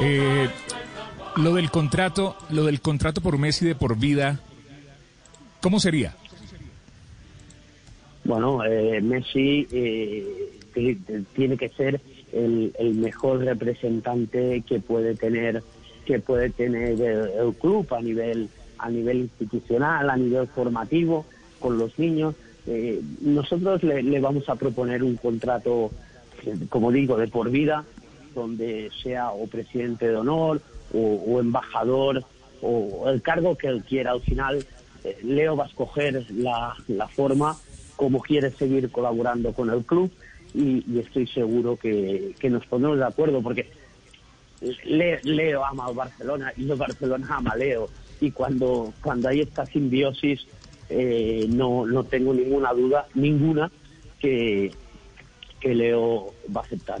Eh, lo del contrato, lo del contrato por Messi de por vida, ¿cómo sería? Bueno, eh, Messi eh, tiene que ser el, el, mejor representante que puede tener que puede tener el, el, club a nivel a nivel institucional, a nivel formativo con los niños. Eh, nosotros le, le, vamos a proponer un contrato, como digo, de por vida, donde sea o presidente de honor o, embajador o el cargo que él quiera. Al final, eh, Leo va a escoger la, la forma como quiere seguir colaborando con el club y, estoy seguro que, que, nos pondremos de acuerdo porque Le, Leo ama al Barcelona y el Barcelona ama a Leo y cuando, cuando hay esta simbiosis eh, no, no tengo ninguna duda, ninguna, que, que Leo va a aceptar.